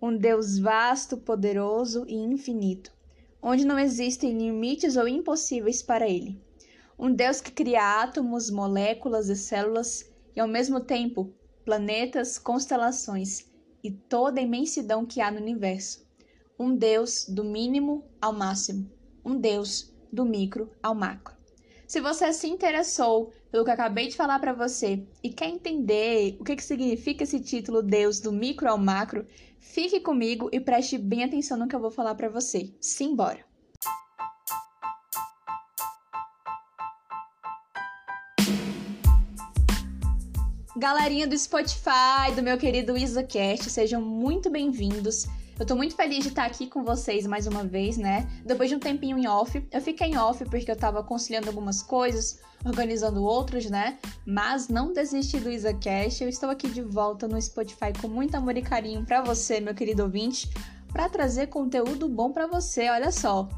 um Deus vasto, poderoso e infinito, onde não existem limites ou impossíveis para ele. Um Deus que cria átomos, moléculas e células e, ao mesmo tempo, planetas, constelações e toda a imensidão que há no universo. Um Deus do mínimo ao máximo. Um Deus do micro ao macro. Se você se interessou pelo que eu acabei de falar para você e quer entender o que, que significa esse título Deus do micro ao macro, fique comigo e preste bem atenção no que eu vou falar para você. Simbora! Galerinha do Spotify, do meu querido IsaCast, sejam muito bem-vindos. Eu tô muito feliz de estar aqui com vocês mais uma vez, né? Depois de um tempinho em off. Eu fiquei em off porque eu tava conciliando algumas coisas, organizando outras, né? Mas não desisti do IsaCast. Eu estou aqui de volta no Spotify com muito amor e carinho para você, meu querido ouvinte, para trazer conteúdo bom para você, olha só.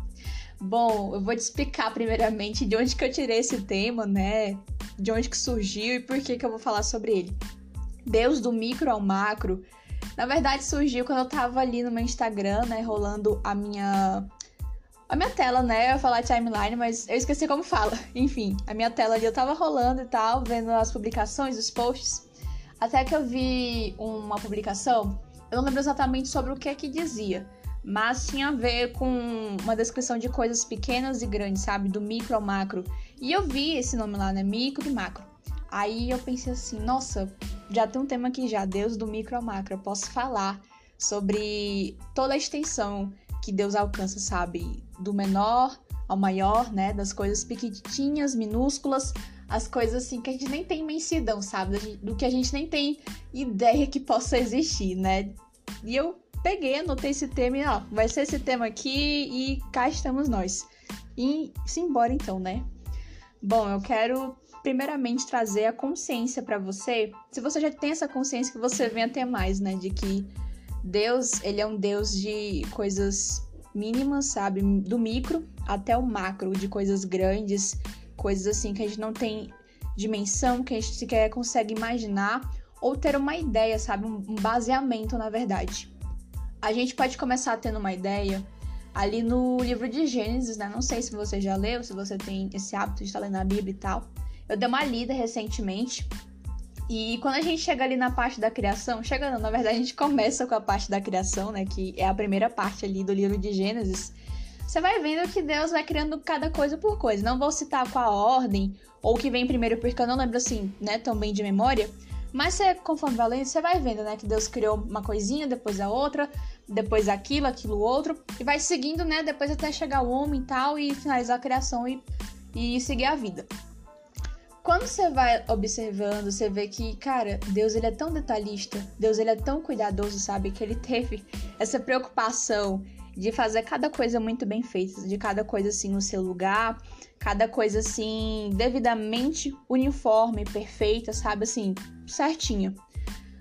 Bom, eu vou te explicar primeiramente de onde que eu tirei esse tema, né? De onde que surgiu e por que que eu vou falar sobre ele. Deus do micro ao macro na verdade, surgiu quando eu tava ali no meu Instagram, né, rolando a minha a minha tela, né? Eu ia falar timeline, mas eu esqueci como fala. Enfim, a minha tela ali eu tava rolando e tal, vendo as publicações, os posts. Até que eu vi uma publicação, eu não lembro exatamente sobre o que é que dizia, mas tinha a ver com uma descrição de coisas pequenas e grandes, sabe? Do micro ao macro. E eu vi esse nome lá, né? Micro e macro. Aí eu pensei assim, nossa, já tem um tema aqui já, Deus do micro ao macro. Eu posso falar sobre toda a extensão que Deus alcança, sabe? Do menor ao maior, né? Das coisas pequitinhas, minúsculas, as coisas assim que a gente nem tem imensidão, sabe? Do que a gente nem tem ideia que possa existir, né? E eu peguei, anotei esse tema e ó, vai ser esse tema aqui e cá estamos nós. E simbora então, né? Bom, eu quero primeiramente trazer a consciência para você. Se você já tem essa consciência que você venha ter mais, né, de que Deus, ele é um Deus de coisas mínimas, sabe, do micro até o macro, de coisas grandes, coisas assim que a gente não tem dimensão, que a gente sequer consegue imaginar ou ter uma ideia, sabe, um baseamento na verdade. A gente pode começar tendo uma ideia ali no livro de Gênesis, né? Não sei se você já leu, se você tem esse hábito de estar lendo a Bíblia e tal. Eu dei uma lida recentemente. E quando a gente chega ali na parte da criação, chega não, na verdade a gente começa com a parte da criação, né, que é a primeira parte ali do livro de Gênesis. Você vai vendo que Deus vai criando cada coisa por coisa. Não vou citar qual a ordem ou o que vem primeiro, porque eu não lembro assim, né, tão bem de memória. Mas você, conforme vai lendo, você vai vendo, né, que Deus criou uma coisinha, depois a outra, depois aquilo, aquilo outro, e vai seguindo, né, depois até chegar o homem e tal, e finalizar a criação e, e seguir a vida quando você vai observando, você vê que, cara, Deus ele é tão detalhista, Deus ele é tão cuidadoso, sabe? Que ele teve essa preocupação de fazer cada coisa muito bem feita, de cada coisa assim no seu lugar, cada coisa assim devidamente uniforme, perfeita, sabe? Assim, certinho.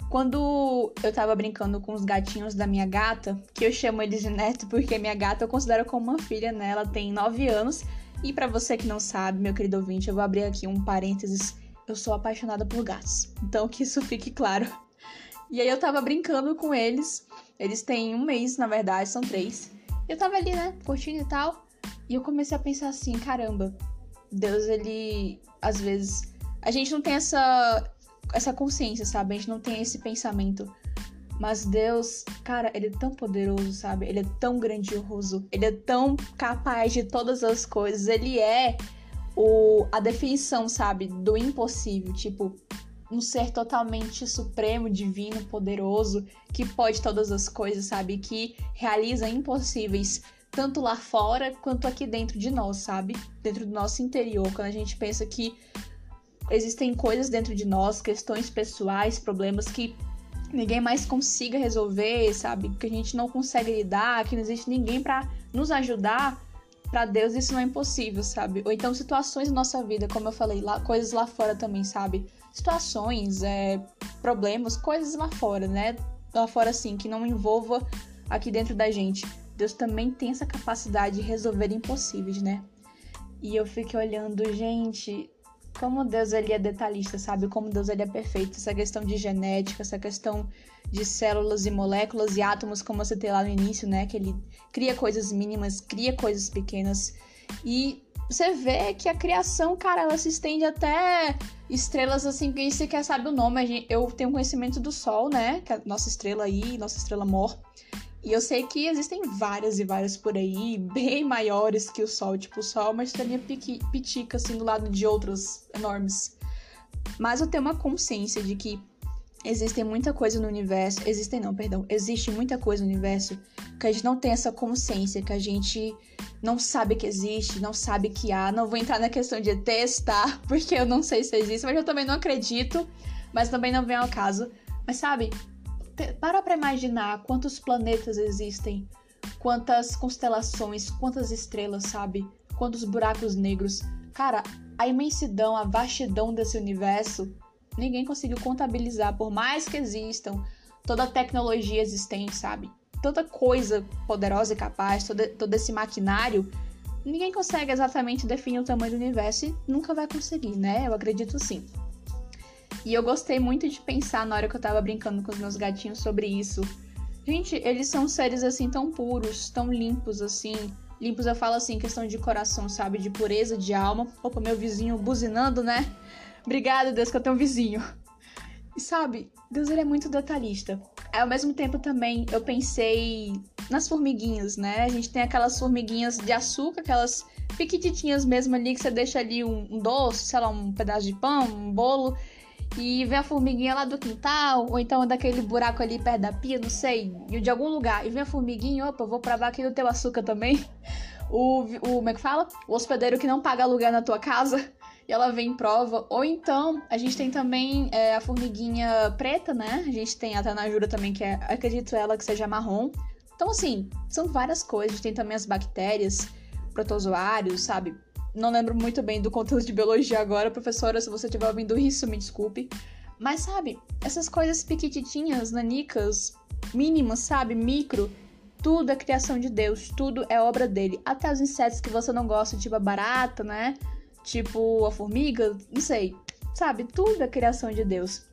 Quando eu tava brincando com os gatinhos da minha gata, que eu chamo eles de neto porque minha gata eu considero como uma filha, né? Ela tem 9 anos e para você que não sabe, meu querido ouvinte, eu vou abrir aqui um parênteses. Eu sou apaixonada por gatos. Então que isso fique claro. E aí eu tava brincando com eles. Eles têm um mês, na verdade, são três. Eu tava ali, né, curtindo e tal. E eu comecei a pensar assim, caramba, Deus, ele. Às vezes. A gente não tem essa. essa consciência, sabe? A gente não tem esse pensamento. Mas Deus, cara, ele é tão poderoso, sabe? Ele é tão grandioso, ele é tão capaz de todas as coisas. Ele é o, a definição, sabe, do impossível. Tipo, um ser totalmente supremo, divino, poderoso, que pode todas as coisas, sabe? Que realiza impossíveis, tanto lá fora quanto aqui dentro de nós, sabe? Dentro do nosso interior. Quando a gente pensa que existem coisas dentro de nós, questões pessoais, problemas que ninguém mais consiga resolver, sabe? Que a gente não consegue lidar, que não existe ninguém para nos ajudar, para Deus isso não é impossível, sabe? Ou então situações na nossa vida, como eu falei, lá, coisas lá fora também, sabe? Situações, é, problemas, coisas lá fora, né? Lá fora, assim, que não envolva aqui dentro da gente. Deus também tem essa capacidade de resolver impossíveis, né? E eu fiquei olhando, gente, como Deus ele é detalhista, sabe? Como Deus ele é perfeito. Essa questão de genética, essa questão de células e moléculas e átomos, como você tem lá no início, né? Que ele cria coisas mínimas, cria coisas pequenas. E você vê que a criação, cara, ela se estende até estrelas assim, que você quer saber o nome. Eu tenho conhecimento do Sol, né? Que é a nossa estrela aí, nossa estrela mor. E eu sei que existem várias e várias por aí, bem maiores que o Sol. Tipo, o Sol uma estrelinha pitica, assim, do lado de outras enormes. Mas eu tenho uma consciência de que existem muita coisa no universo. Existem não, perdão. Existe muita coisa no universo que a gente não tem essa consciência, que a gente não sabe que existe, não sabe que há. Não vou entrar na questão de testar, porque eu não sei se existe, mas eu também não acredito. Mas também não vem ao caso. Mas sabe, para pra imaginar quantos planetas existem, quantas constelações, quantas estrelas, sabe? Quantos buracos negros. Cara, a imensidão, a vastidão desse universo, ninguém conseguiu contabilizar, por mais que existam toda a tecnologia existente, sabe? Tanta coisa poderosa e capaz, todo, todo esse maquinário, ninguém consegue exatamente definir o tamanho do universo e nunca vai conseguir, né? Eu acredito sim. E eu gostei muito de pensar na hora que eu tava brincando com os meus gatinhos sobre isso. Gente, eles são seres assim tão puros, tão limpos assim. Limpos eu falo assim, questão de coração, sabe? De pureza de alma. Opa, meu vizinho buzinando, né? Obrigada, Deus, que eu tenho um vizinho. E sabe, Deus ele é muito detalhista. Ao mesmo tempo também eu pensei nas formiguinhas, né? A gente tem aquelas formiguinhas de açúcar, aquelas piquititinhas mesmo ali que você deixa ali um, um doce, sei lá, um pedaço de pão, um bolo e vem a formiguinha lá do quintal, ou então daquele buraco ali perto da pia, não sei, de algum lugar, e vem a formiguinha, opa, vou provar aqui no teu açúcar também. O, o, como é que fala? O hospedeiro que não paga aluguel na tua casa, e ela vem em prova. Ou então, a gente tem também é, a formiguinha preta, né? A gente tem a tanajura também, que é, acredito ela que seja marrom. Então, assim, são várias coisas. A gente tem também as bactérias, protozoários, sabe? Não lembro muito bem do conteúdo de biologia agora, professora, se você estiver ouvindo isso, me desculpe. Mas sabe, essas coisas piquititinhas, nanicas, mínimas, sabe, micro, tudo é criação de Deus, tudo é obra dele. Até os insetos que você não gosta, tipo a barata, né? Tipo a formiga, não sei. Sabe, tudo é criação de Deus.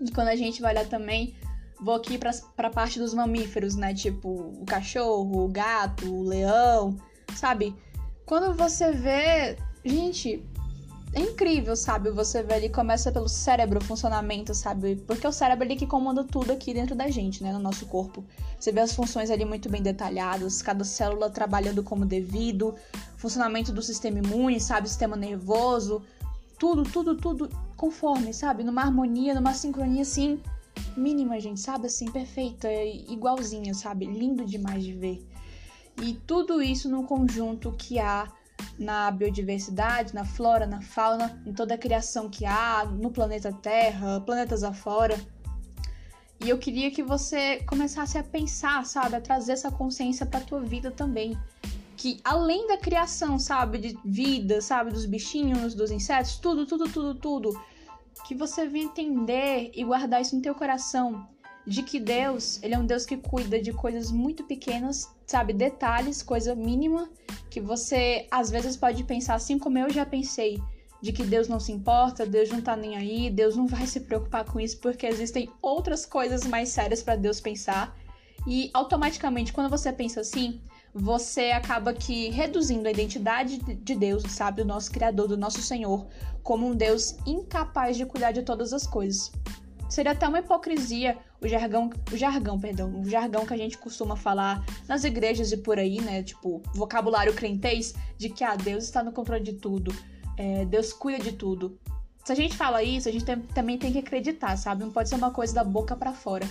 E quando a gente vai olhar também, vou aqui pra, pra parte dos mamíferos, né? Tipo o cachorro, o gato, o leão, sabe? Quando você vê. Gente, é incrível, sabe? Você vê ali, começa pelo cérebro, o funcionamento, sabe? Porque é o cérebro ali que comanda tudo aqui dentro da gente, né? No nosso corpo. Você vê as funções ali muito bem detalhadas, cada célula trabalhando como devido, funcionamento do sistema imune, sabe? Sistema nervoso, tudo, tudo, tudo conforme, sabe? Numa harmonia, numa sincronia assim, mínima, gente, sabe? Assim, perfeita, igualzinha, sabe? Lindo demais de ver. E tudo isso no conjunto que há na biodiversidade, na flora, na fauna, em toda a criação que há no planeta Terra, planetas afora. E eu queria que você começasse a pensar, sabe, a trazer essa consciência para tua vida também, que além da criação, sabe, de vida, sabe, dos bichinhos, dos insetos, tudo, tudo, tudo, tudo, que você venha entender e guardar isso no teu coração, de que Deus, ele é um Deus que cuida de coisas muito pequenas sabe, detalhes, coisa mínima, que você às vezes pode pensar, assim como eu já pensei, de que Deus não se importa, Deus não tá nem aí, Deus não vai se preocupar com isso, porque existem outras coisas mais sérias para Deus pensar. E automaticamente, quando você pensa assim, você acaba que reduzindo a identidade de Deus, sabe, do nosso Criador, do nosso Senhor, como um Deus incapaz de cuidar de todas as coisas. Seria até uma hipocrisia o jargão, o jargão, perdão, o jargão que a gente costuma falar nas igrejas e por aí, né? Tipo, vocabulário crentez de que ah, Deus está no controle de tudo, é, Deus cuida de tudo. Se a gente fala isso, a gente tem, também tem que acreditar, sabe? Não pode ser uma coisa da boca para fora.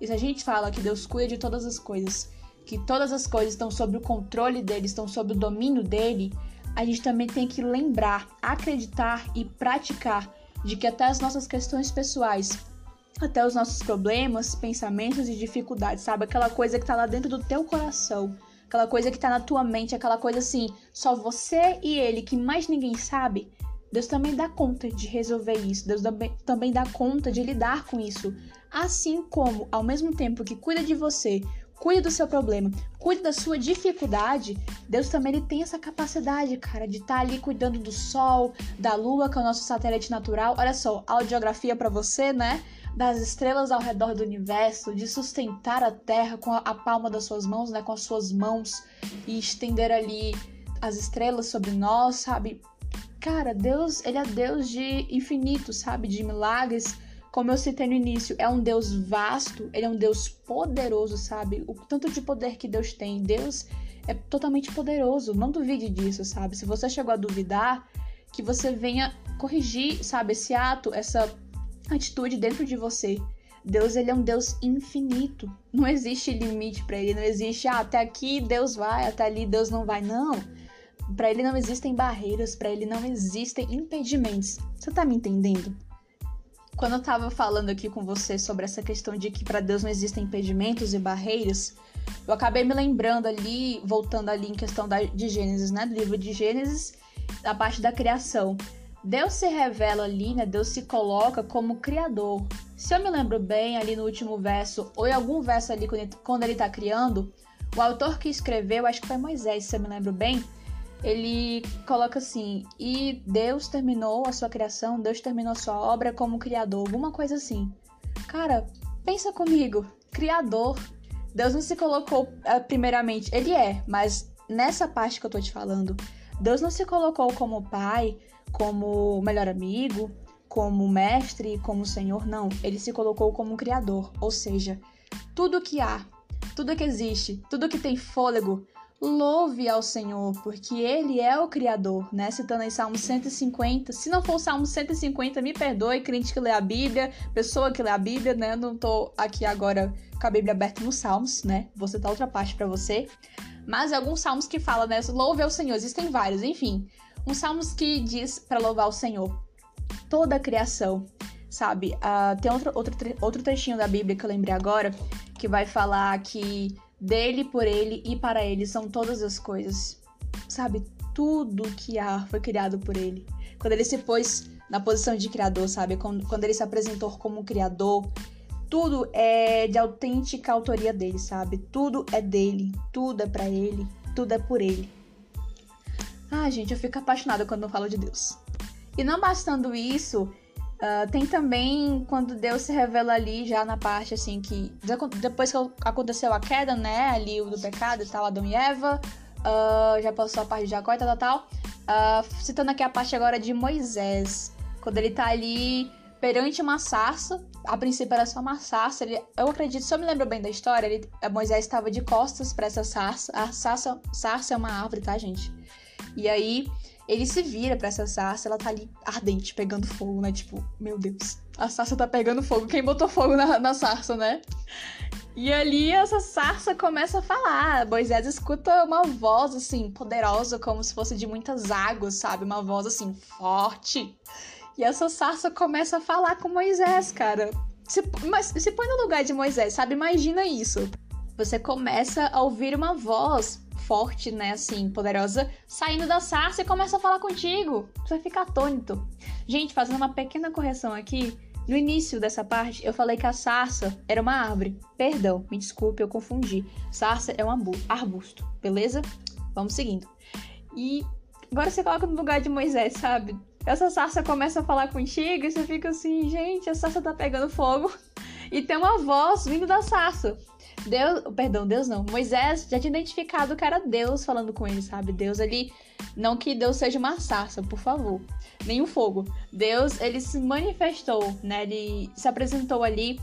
E se a gente fala que Deus cuida de todas as coisas, que todas as coisas estão sob o controle dele, estão sob o domínio dele, a gente também tem que lembrar, acreditar e praticar de que até as nossas questões pessoais até os nossos problemas, pensamentos e dificuldades, sabe? Aquela coisa que tá lá dentro do teu coração, aquela coisa que tá na tua mente, aquela coisa assim, só você e ele, que mais ninguém sabe. Deus também dá conta de resolver isso, Deus também dá conta de lidar com isso. Assim como, ao mesmo tempo que cuida de você, cuide do seu problema, cuide da sua dificuldade, Deus também ele tem essa capacidade, cara, de estar tá ali cuidando do sol, da lua, que é o nosso satélite natural. Olha só, audiografia para você, né? Das estrelas ao redor do universo, de sustentar a terra com a, a palma das suas mãos, né? Com as suas mãos e estender ali as estrelas sobre nós, sabe? Cara, Deus, ele é Deus de infinito, sabe? De milagres como eu citei no início, é um Deus vasto, ele é um Deus poderoso, sabe? O tanto de poder que Deus tem. Deus é totalmente poderoso, não duvide disso, sabe? Se você chegou a duvidar, que você venha corrigir, sabe, esse ato, essa atitude dentro de você. Deus, ele é um Deus infinito. Não existe limite para ele, não existe, ah, até aqui Deus vai, até ali Deus não vai. Não. Para ele não existem barreiras, para ele não existem impedimentos. Você tá me entendendo? Quando eu tava falando aqui com você sobre essa questão de que para Deus não existem impedimentos e barreiras, eu acabei me lembrando ali, voltando ali em questão da, de Gênesis, né? Do livro de Gênesis, da parte da criação. Deus se revela ali, né? Deus se coloca como criador. Se eu me lembro bem, ali no último verso, ou em algum verso ali, quando ele, quando ele tá criando, o autor que escreveu, acho que foi Moisés, se eu me lembro bem, ele coloca assim: e Deus terminou a sua criação, Deus terminou a sua obra como criador, alguma coisa assim. Cara, pensa comigo, criador. Deus não se colocou eh, primeiramente, ele é, mas nessa parte que eu tô te falando, Deus não se colocou como pai, como melhor amigo, como mestre, como senhor, não. Ele se colocou como criador, ou seja, tudo que há, tudo que existe, tudo que tem fôlego, louve ao Senhor, porque Ele é o Criador, né? Citando aí Salmo 150. Se não for o Salmo 150, me perdoe, crente que lê a Bíblia, pessoa que lê a Bíblia, né? Não tô aqui agora com a Bíblia aberta nos Salmos, né? Vou citar outra parte para você. Mas alguns salmos que falam, né? Louve ao Senhor, existem vários, enfim. Uns salmos que diz para louvar o Senhor. Toda a criação, sabe? Uh, tem outro, outro, outro trechinho da Bíblia que eu lembrei agora, que vai falar que dele, por ele e para ele são todas as coisas. Sabe? Tudo que há foi criado por ele. Quando ele se pôs na posição de criador, sabe? Quando, quando ele se apresentou como criador, tudo é de autêntica autoria dele, sabe? Tudo é dele, tudo é para ele, tudo é por ele. Ah, gente, eu fico apaixonada quando eu falo de Deus. E não bastando isso, Uh, tem também quando Deus se revela ali já na parte assim que depois que aconteceu a queda, né, ali o do pecado e tal, Adão e Eva, uh, já passou a parte de Jacó e tal, tal, tal. Uh, citando aqui a parte agora de Moisés, quando ele tá ali perante uma sarça, a princípio era só uma sarça, ele, eu acredito, se eu me lembro bem da história, ele, Moisés estava de costas para essa sarça, a sarça, sarça é uma árvore, tá, gente? E aí ele se vira pra essa sarça, ela tá ali ardente, pegando fogo, né? Tipo, meu Deus, a sarça tá pegando fogo. Quem botou fogo na, na sarça, né? E ali essa sarça começa a falar. Moisés escuta uma voz assim, poderosa, como se fosse de muitas águas, sabe? Uma voz assim, forte. E essa sarça começa a falar com Moisés, cara. Se, mas se põe no lugar de Moisés, sabe? Imagina isso. Você começa a ouvir uma voz forte, né, assim, poderosa, saindo da sarça e começa a falar contigo. Você fica atônito. Gente, fazendo uma pequena correção aqui, no início dessa parte, eu falei que a sarça era uma árvore. Perdão, me desculpe, eu confundi. Sarça é um arbusto, beleza? Vamos seguindo. E agora você coloca no lugar de Moisés, sabe? Essa sarça começa a falar contigo e você fica assim, gente, a sarça tá pegando fogo. E tem uma voz vindo da sarça. Deus, perdão, Deus não. Moisés já tinha identificado que era Deus falando com ele, sabe? Deus ali, não que Deus seja uma sarça, por favor, nem um fogo. Deus, ele se manifestou, né? Ele se apresentou ali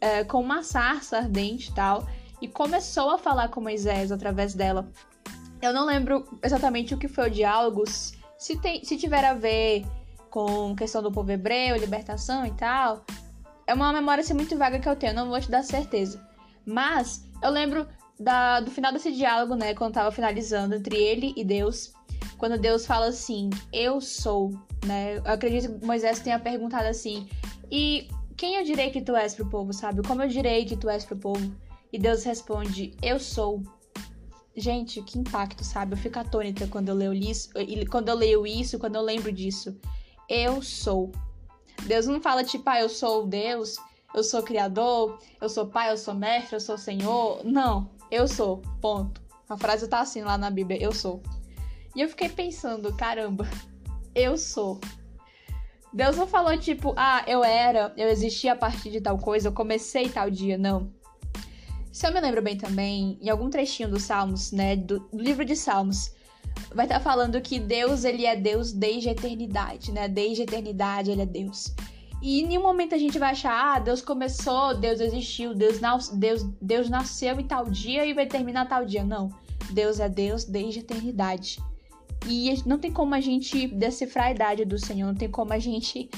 é, com uma sarça ardente e tal, e começou a falar com Moisés através dela. Eu não lembro exatamente o que foi o diálogo, se, tem, se tiver a ver com questão do povo hebreu, libertação e tal. É uma memória assim, muito vaga que eu tenho, não vou te dar certeza. Mas eu lembro da, do final desse diálogo, né? Quando tava finalizando entre ele e Deus. Quando Deus fala assim, eu sou, né? Eu acredito que Moisés tenha perguntado assim, e quem eu direi que tu és pro povo, sabe? Como eu direi que tu és pro povo? E Deus responde, eu sou. Gente, que impacto, sabe? Eu fico atônita quando eu leio isso, quando eu leio isso, quando eu lembro disso. Eu sou. Deus não fala tipo, ah, eu sou Deus eu sou criador, eu sou pai, eu sou mestre, eu sou senhor. Não, eu sou. Ponto. A frase tá assim lá na Bíblia, eu sou. E eu fiquei pensando, caramba, eu sou. Deus não falou tipo, ah, eu era, eu existia a partir de tal coisa, eu comecei tal dia, não. Se eu me lembro bem também, em algum trechinho dos Salmos, né, do, livro de Salmos, vai estar tá falando que Deus, ele é Deus desde a eternidade, né? Desde a eternidade ele é Deus. E em nenhum momento a gente vai achar, ah, Deus começou, Deus existiu, Deus, Deus, Deus nasceu em tal dia e vai terminar tal dia. Não. Deus é Deus desde a eternidade. E não tem como a gente decifrar a idade do Senhor, não tem como a gente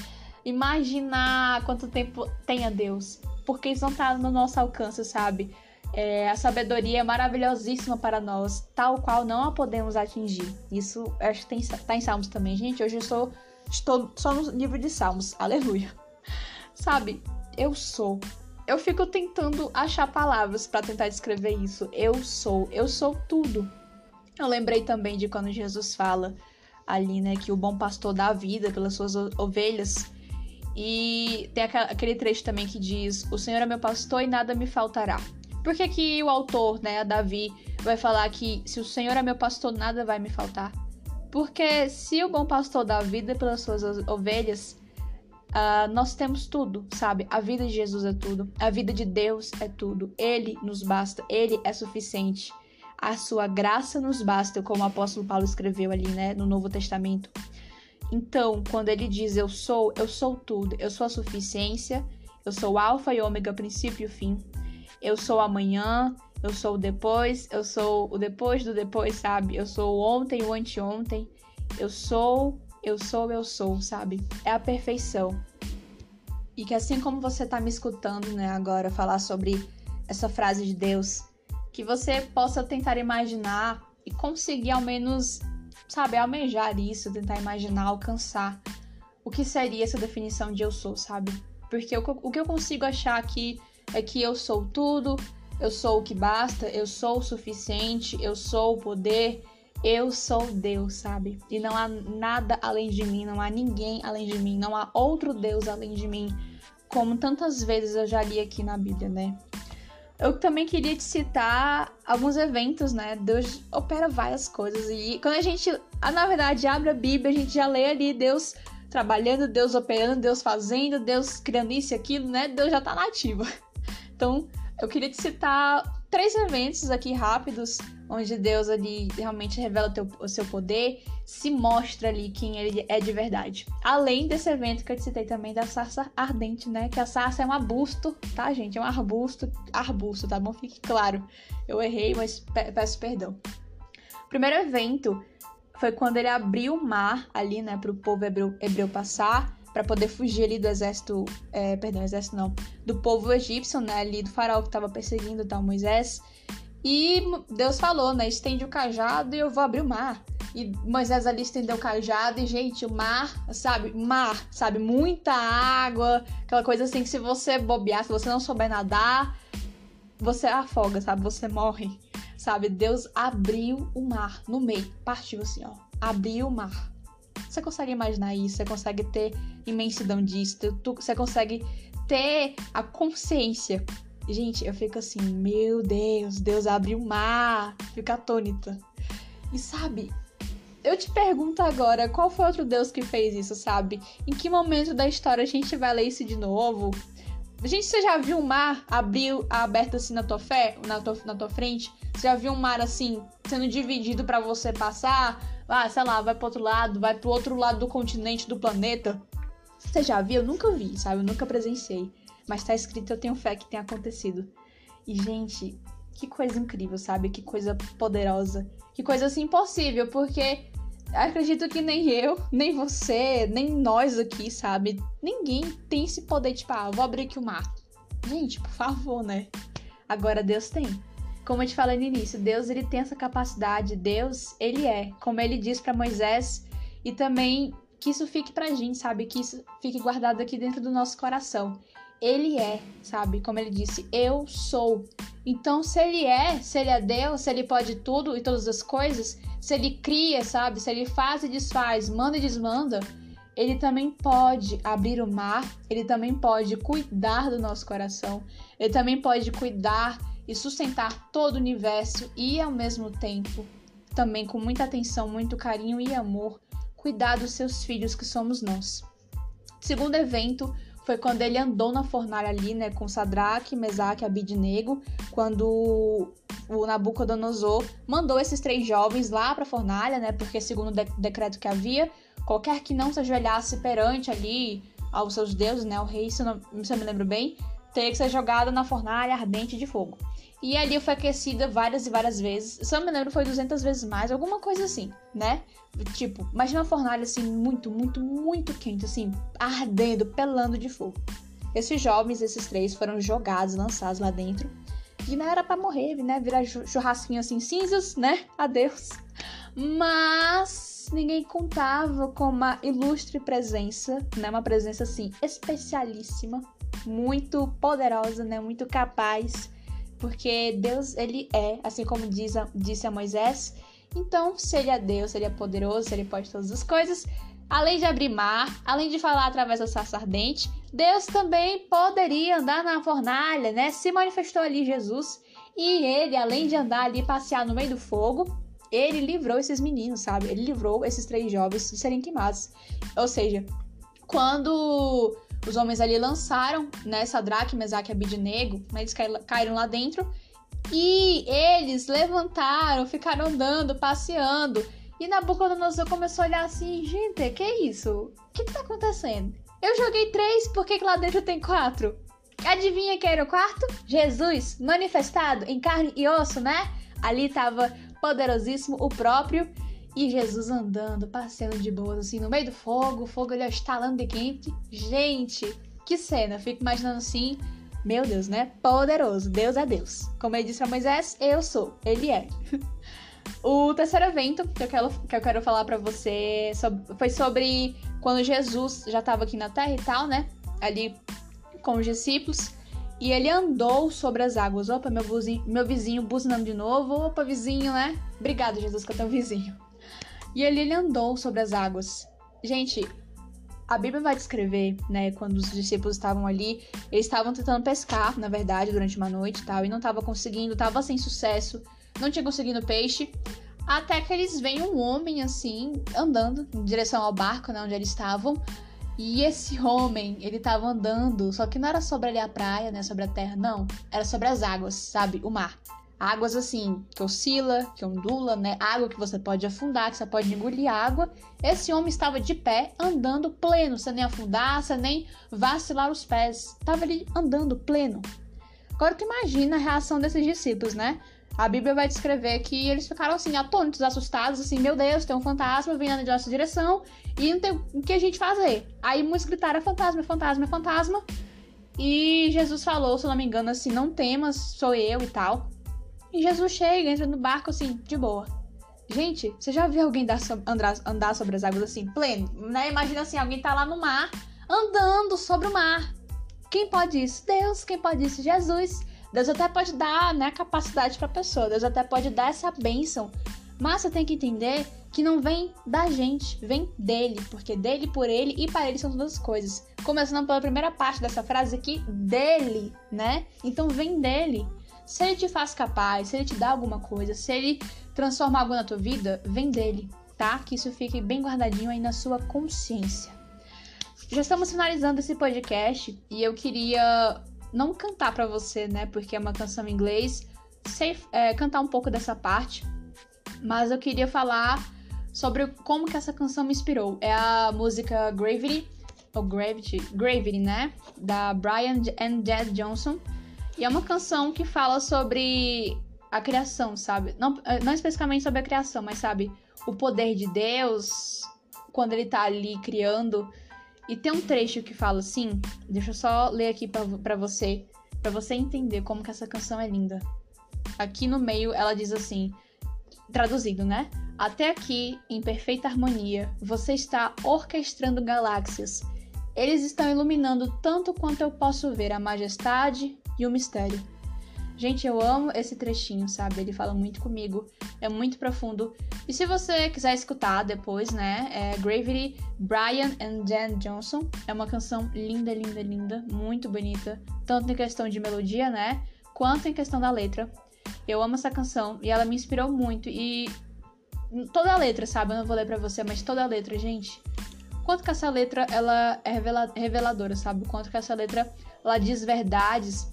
imaginar quanto tempo tem a Deus, porque isso não está no nosso alcance, sabe? É, a sabedoria é maravilhosíssima para nós, tal qual não a podemos atingir. Isso acho que tem, tá em Salmos também, gente. Hoje eu sou, estou só no livro de Salmos, aleluia. Sabe, eu sou. Eu fico tentando achar palavras para tentar descrever isso. Eu sou, eu sou tudo. Eu lembrei também de quando Jesus fala ali, né, que o bom pastor dá vida pelas suas ovelhas. E tem aquele trecho também que diz: O Senhor é meu pastor e nada me faltará. Por que, que o autor, né, Davi, vai falar que se o Senhor é meu pastor, nada vai me faltar? Porque se o bom pastor dá vida pelas suas ovelhas, uh, nós temos tudo, sabe? A vida de Jesus é tudo, a vida de Deus é tudo. Ele nos basta, ele é suficiente a sua graça nos basta, como o apóstolo Paulo escreveu ali, né, no Novo Testamento. Então, quando ele diz eu sou, eu sou tudo, eu sou a suficiência, eu sou alfa e ômega, princípio e fim. Eu sou amanhã, eu sou o depois, eu sou o depois do depois, sabe? Eu sou o ontem, o anteontem. Eu sou, eu sou, eu sou, sabe? É a perfeição. E que assim como você tá me escutando, né, agora falar sobre essa frase de Deus, que você possa tentar imaginar e conseguir ao menos, sabe, almejar isso, tentar imaginar, alcançar o que seria essa definição de eu sou, sabe? Porque o, o que eu consigo achar aqui é que eu sou tudo, eu sou o que basta, eu sou o suficiente, eu sou o poder, eu sou Deus, sabe? E não há nada além de mim, não há ninguém além de mim, não há outro Deus além de mim, como tantas vezes eu já li aqui na Bíblia, né? Eu também queria te citar alguns eventos, né? Deus opera várias coisas. E quando a gente, ah, na verdade, abre a Bíblia, a gente já lê ali Deus trabalhando, Deus operando, Deus fazendo, Deus criando isso e aquilo, né? Deus já tá nativo. Então, eu queria te citar três eventos aqui rápidos, onde Deus ali realmente revela o, teu, o seu poder, se mostra ali quem ele é de verdade. Além desse evento que eu te citei também da sarça ardente, né? Que a sarça é um arbusto, tá, gente? É um arbusto, arbusto, tá bom? Fique claro. Eu errei, mas peço perdão. Primeiro evento foi quando ele abriu o mar ali, né, para o povo hebreu, hebreu passar para poder fugir ali do exército, é, perdão, exército não, do povo egípcio, né, ali do faraó que estava perseguindo tal Moisés. E Deus falou, né, estende o cajado e eu vou abrir o mar. E Moisés ali estendeu o cajado e, gente, o mar, sabe, mar, sabe, muita água, aquela coisa assim que se você bobear, se você não souber nadar, você afoga, sabe, você morre, sabe. Deus abriu o mar no meio, partiu assim, ó, abriu o mar. Você consegue imaginar isso? Você consegue ter imensidão disso? Tu, você consegue ter a consciência? Gente, eu fico assim, meu Deus, Deus abriu o mar, fica atônita. E sabe, eu te pergunto agora, qual foi outro Deus que fez isso, sabe? Em que momento da história a gente vai ler isso de novo? Gente, você já viu o mar abriu, aberto assim na tua fé, na tua, na tua frente? Você já viu um mar assim, sendo dividido para você passar? Ah, sei lá, vai pro outro lado, vai pro outro lado do continente, do planeta. Você já viu? Eu nunca vi, sabe? Eu nunca presenciei. Mas tá escrito, eu tenho fé que tenha acontecido. E, gente, que coisa incrível, sabe? Que coisa poderosa. Que coisa assim impossível, porque acredito que nem eu, nem você, nem nós aqui, sabe? Ninguém tem esse poder, tipo, ah, vou abrir aqui o mar. Gente, por favor, né? Agora Deus tem. Como eu te falei no início, Deus ele tem essa capacidade, Deus ele é, como ele diz para Moisés, e também que isso fique pra gente, sabe? Que isso fique guardado aqui dentro do nosso coração. Ele é, sabe? Como ele disse, eu sou. Então, se ele é, se ele é Deus, se ele pode tudo e todas as coisas, se ele cria, sabe? Se ele faz e desfaz, manda e desmanda, ele também pode abrir o mar, ele também pode cuidar do nosso coração, ele também pode cuidar e sustentar todo o universo e ao mesmo tempo, também com muita atenção, muito carinho e amor, cuidar dos seus filhos que somos nós. Segundo evento foi quando ele andou na fornalha ali, né, com Sadraque, Mesaque e Abidnego, quando o Nabucodonosor mandou esses três jovens lá para a fornalha, né, porque segundo o de decreto que havia, qualquer que não se ajoelhasse perante ali aos seus deuses, né, o rei, se eu, não, se eu me lembro bem, teria que ser jogado na fornalha ardente de fogo. E ali foi aquecida várias e várias vezes. Se eu me lembro, foi 200 vezes mais, alguma coisa assim, né? Tipo, imagina uma fornalha assim, muito, muito, muito quente, assim, ardendo, pelando de fogo. Esses jovens, esses três, foram jogados, lançados lá dentro. E não era para morrer, né? Virar churrasquinho assim, cinzas, né? Adeus. Mas ninguém contava com uma ilustre presença, né? Uma presença assim, especialíssima, muito poderosa, né? Muito capaz porque Deus, ele é, assim como diz a, disse a Moisés. Então, se ele é Deus, se ele é poderoso, se ele pode todas as coisas, além de abrir mar, além de falar através da sarça ardente, Deus também poderia andar na fornalha, né? Se manifestou ali Jesus. E ele, além de andar ali, passear no meio do fogo, ele livrou esses meninos, sabe? Ele livrou esses três jovens de serem queimados. Ou seja, quando os homens ali lançaram, né, Sadraque, Mesaque e Abidnego, né, eles caíram lá dentro, e eles levantaram, ficaram andando, passeando, e Nabucodonosor começou a olhar assim, gente, que isso? O que, que tá acontecendo? Eu joguei três, por que, que lá dentro tem quatro? Adivinha quem era o quarto? Jesus, manifestado em carne e osso, né? Ali tava poderosíssimo o próprio e Jesus andando, passeando de boas, assim, no meio do fogo, o fogo ali estalando de quente. Gente, que cena! Fico imaginando assim, meu Deus, né? Poderoso, Deus é Deus. Como ele disse para Moisés, eu sou, ele é. o terceiro evento que eu quero, que eu quero falar para você foi sobre quando Jesus já estava aqui na terra e tal, né? Ali com os discípulos. E ele andou sobre as águas. Opa, meu vizinho, meu vizinho buzinando de novo. Opa, vizinho, né? Obrigado, Jesus, que eu tenho um vizinho. E ali ele andou sobre as águas. Gente, a Bíblia vai descrever, né, quando os discípulos estavam ali, eles estavam tentando pescar, na verdade, durante uma noite e tal, e não estavam conseguindo, tava sem sucesso, não tinha conseguido peixe, até que eles veem um homem assim, andando em direção ao barco, né, onde eles estavam. E esse homem, ele tava andando, só que não era sobre ali a praia, né, sobre a terra, não, era sobre as águas, sabe, o mar. Águas assim, que oscila, que ondula, né? Água que você pode afundar, que você pode engolir água. Esse homem estava de pé, andando pleno, sem nem afundar, sem nem vacilar os pés. Estava ali andando pleno. Agora tu imagina a reação desses discípulos, né? A Bíblia vai descrever que eles ficaram assim, atônitos, assustados, assim, meu Deus, tem um fantasma vindo na nossa direção e não tem o que a gente fazer. Aí muitos gritaram, é fantasma, é fantasma, é fantasma. E Jesus falou, se eu não me engano, assim, não temas, sou eu e tal. E Jesus chega, entra no barco assim, de boa. Gente, você já viu alguém andar, andar sobre as águas assim, pleno? Né? Imagina assim, alguém tá lá no mar, andando sobre o mar. Quem pode isso? Deus. Quem pode isso? Jesus. Deus até pode dar né, capacidade pra pessoa. Deus até pode dar essa bênção. Mas você tem que entender que não vem da gente, vem dele. Porque dele, por ele e para ele são todas as coisas. Começando pela primeira parte dessa frase aqui, dele, né? Então vem dele. Se ele te faz capaz, se ele te dá alguma coisa, se ele transforma algo na tua vida, vem dele, tá? Que isso fique bem guardadinho aí na sua consciência. Já estamos finalizando esse podcast e eu queria não cantar para você, né? Porque é uma canção em inglês, sei é, cantar um pouco dessa parte, mas eu queria falar sobre como que essa canção me inspirou. É a música Gravity, ou Gravity, Gravity, né? Da Brian and Jed Johnson. E é uma canção que fala sobre a criação, sabe? Não, eh, não especificamente sobre a criação, mas sabe? O poder de Deus quando ele tá ali criando. E tem um trecho que fala assim, deixa eu só ler aqui para você, para você entender como que essa canção é linda. Aqui no meio ela diz assim, traduzindo, né? Até aqui, em perfeita harmonia, você está orquestrando galáxias. Eles estão iluminando tanto quanto eu posso ver a majestade, e o mistério. Gente, eu amo esse trechinho, sabe? Ele fala muito comigo, é muito profundo. E se você quiser escutar depois, né? É Gravity, Brian and Dan Johnson. É uma canção linda, linda, linda, muito bonita, tanto em questão de melodia, né? Quanto em questão da letra. Eu amo essa canção e ela me inspirou muito. E toda a letra, sabe? Eu não vou ler pra você, mas toda a letra, gente. Quanto que essa letra ela é reveladora, sabe? Quanto que essa letra ela diz verdades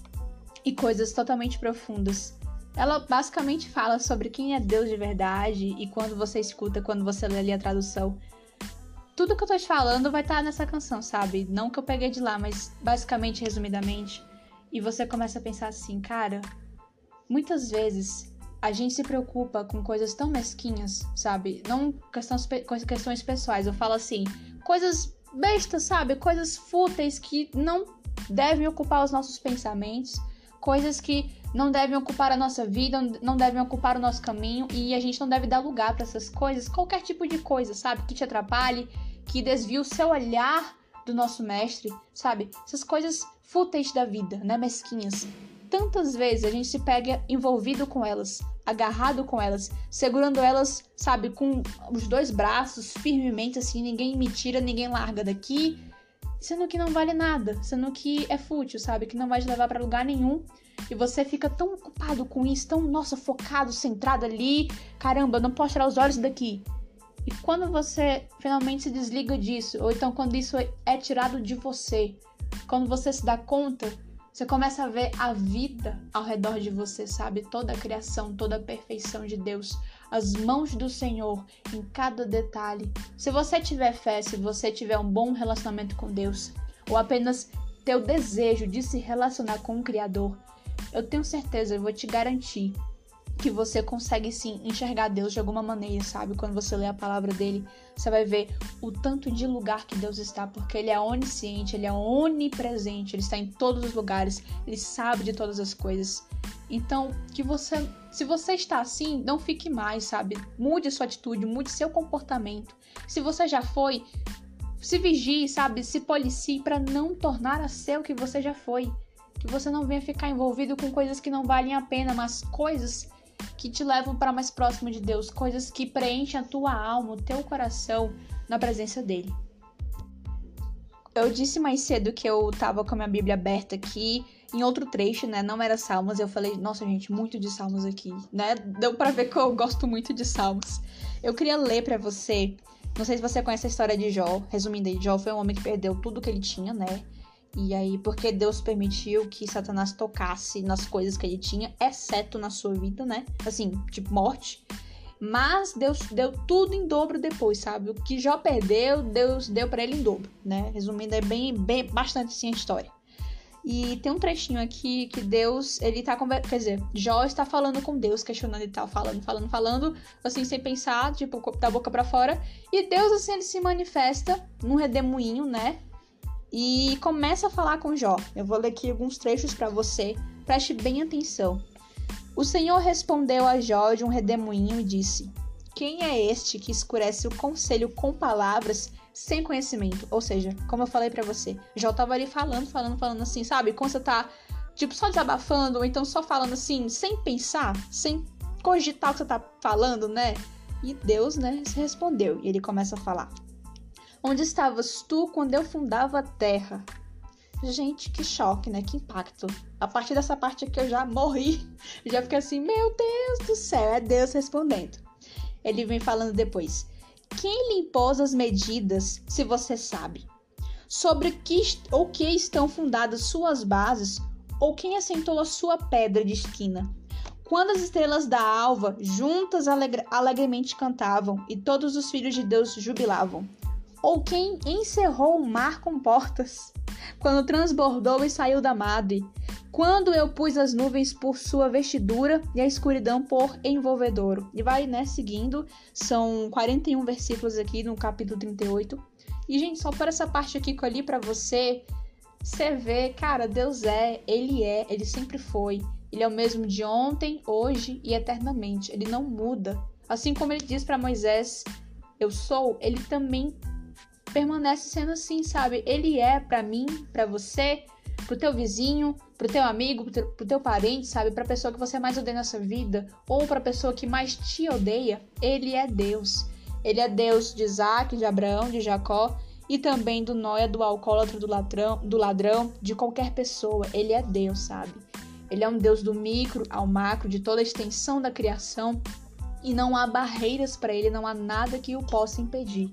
e coisas totalmente profundas. Ela basicamente fala sobre quem é Deus de verdade e quando você escuta, quando você lê ali a tradução. Tudo que eu tô te falando vai estar tá nessa canção, sabe? Não que eu peguei de lá, mas basicamente, resumidamente. E você começa a pensar assim, cara, muitas vezes a gente se preocupa com coisas tão mesquinhas, sabe? Não questões, questões pessoais, eu falo assim, coisas bestas, sabe? Coisas fúteis que não devem ocupar os nossos pensamentos coisas que não devem ocupar a nossa vida, não devem ocupar o nosso caminho e a gente não deve dar lugar para essas coisas, qualquer tipo de coisa, sabe, que te atrapalhe, que desvie o seu olhar do nosso mestre, sabe? Essas coisas fúteis da vida, né, mesquinhas. Tantas vezes a gente se pega envolvido com elas, agarrado com elas, segurando elas, sabe, com os dois braços firmemente assim, ninguém me tira, ninguém larga daqui sendo que não vale nada, sendo que é fútil, sabe? Que não vai te levar para lugar nenhum. E você fica tão ocupado com isso, tão, nossa, focado, centrado ali. Caramba, não posso tirar os olhos daqui. E quando você finalmente se desliga disso, ou então quando isso é tirado de você, quando você se dá conta, você começa a ver a vida ao redor de você, sabe? Toda a criação, toda a perfeição de Deus, as mãos do Senhor em cada detalhe. Se você tiver fé, se você tiver um bom relacionamento com Deus, ou apenas ter o desejo de se relacionar com o Criador, eu tenho certeza, eu vou te garantir que você consegue sim enxergar Deus de alguma maneira, sabe? Quando você lê a palavra dele, você vai ver o tanto de lugar que Deus está, porque ele é onisciente, ele é onipresente, ele está em todos os lugares, ele sabe de todas as coisas. Então, que você, se você está assim, não fique mais, sabe? Mude sua atitude, mude seu comportamento. Se você já foi, se vigie, sabe? Se policie para não tornar a ser o que você já foi. Que você não venha ficar envolvido com coisas que não valem a pena, mas coisas que te levam para mais próximo de Deus, coisas que preenchem a tua alma, o teu coração na presença dele. Eu disse mais cedo que eu tava com a minha Bíblia aberta aqui, em outro trecho, né? Não era Salmos. Eu falei, nossa, gente, muito de Salmos aqui, né? Deu para ver que eu gosto muito de Salmos. Eu queria ler para você. Não sei se você conhece a história de Jó. Resumindo aí, Jó foi um homem que perdeu tudo que ele tinha, né? E aí, porque Deus permitiu que Satanás tocasse nas coisas que ele tinha, exceto na sua vida, né? Assim, tipo, morte. Mas Deus deu tudo em dobro depois, sabe? O que Jó perdeu, Deus deu para ele em dobro, né? Resumindo, é bem, bem bastante assim a história. E tem um trechinho aqui que Deus, ele tá conversando, quer dizer, Jó está falando com Deus, questionando e tal, falando, falando, falando, assim, sem pensar, tipo, da boca para fora. E Deus, assim, ele se manifesta num redemoinho, né? E começa a falar com Jó. Eu vou ler aqui alguns trechos para você, preste bem atenção. O Senhor respondeu a Jó de um redemoinho e disse: Quem é este que escurece o conselho com palavras sem conhecimento? Ou seja, como eu falei para você, Jó tava ali falando, falando, falando assim, sabe? Quando você tá, tipo, só desabafando, ou então só falando assim, sem pensar, sem cogitar o que você tá falando, né? E Deus, né, respondeu. E ele começa a falar. Onde estavas tu quando eu fundava a terra? Gente, que choque, né? Que impacto. A partir dessa parte aqui eu já morri. Já fiquei assim, meu Deus do céu, é Deus respondendo. Ele vem falando depois. Quem lhe impôs as medidas, se você sabe? Sobre que ou que estão fundadas suas bases, ou quem assentou a sua pedra de esquina? Quando as estrelas da alva juntas alegre, alegremente cantavam e todos os filhos de Deus jubilavam. Ou quem encerrou o mar com portas, quando transbordou e saiu da madre, quando eu pus as nuvens por sua vestidura e a escuridão por envolvedouro. E vai, né, seguindo, são 41 versículos aqui no capítulo 38. E, gente, só por essa parte aqui que eu li pra você, você vê, cara, Deus é, Ele é, Ele sempre foi. Ele é o mesmo de ontem, hoje e eternamente. Ele não muda. Assim como ele diz para Moisés, eu sou, ele também permanece sendo assim, sabe? Ele é para mim, para você, pro teu vizinho, pro teu amigo, pro teu, pro teu parente, sabe? Pra pessoa que você mais odeia nessa vida, ou pra pessoa que mais te odeia, ele é Deus. Ele é Deus de Isaac, de Abraão, de Jacó e também do Noia, do alcoólatra, do ladrão, do ladrão, de qualquer pessoa. Ele é Deus, sabe? Ele é um Deus do micro ao macro, de toda a extensão da criação, e não há barreiras para ele, não há nada que o possa impedir.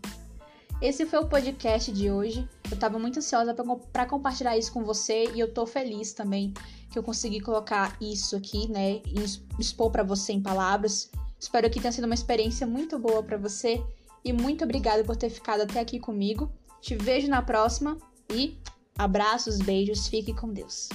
Esse foi o podcast de hoje. Eu estava muito ansiosa para compartilhar isso com você e eu estou feliz também que eu consegui colocar isso aqui, né, e expor para você em palavras. Espero que tenha sido uma experiência muito boa para você e muito obrigada por ter ficado até aqui comigo. Te vejo na próxima e abraços, beijos, fique com Deus.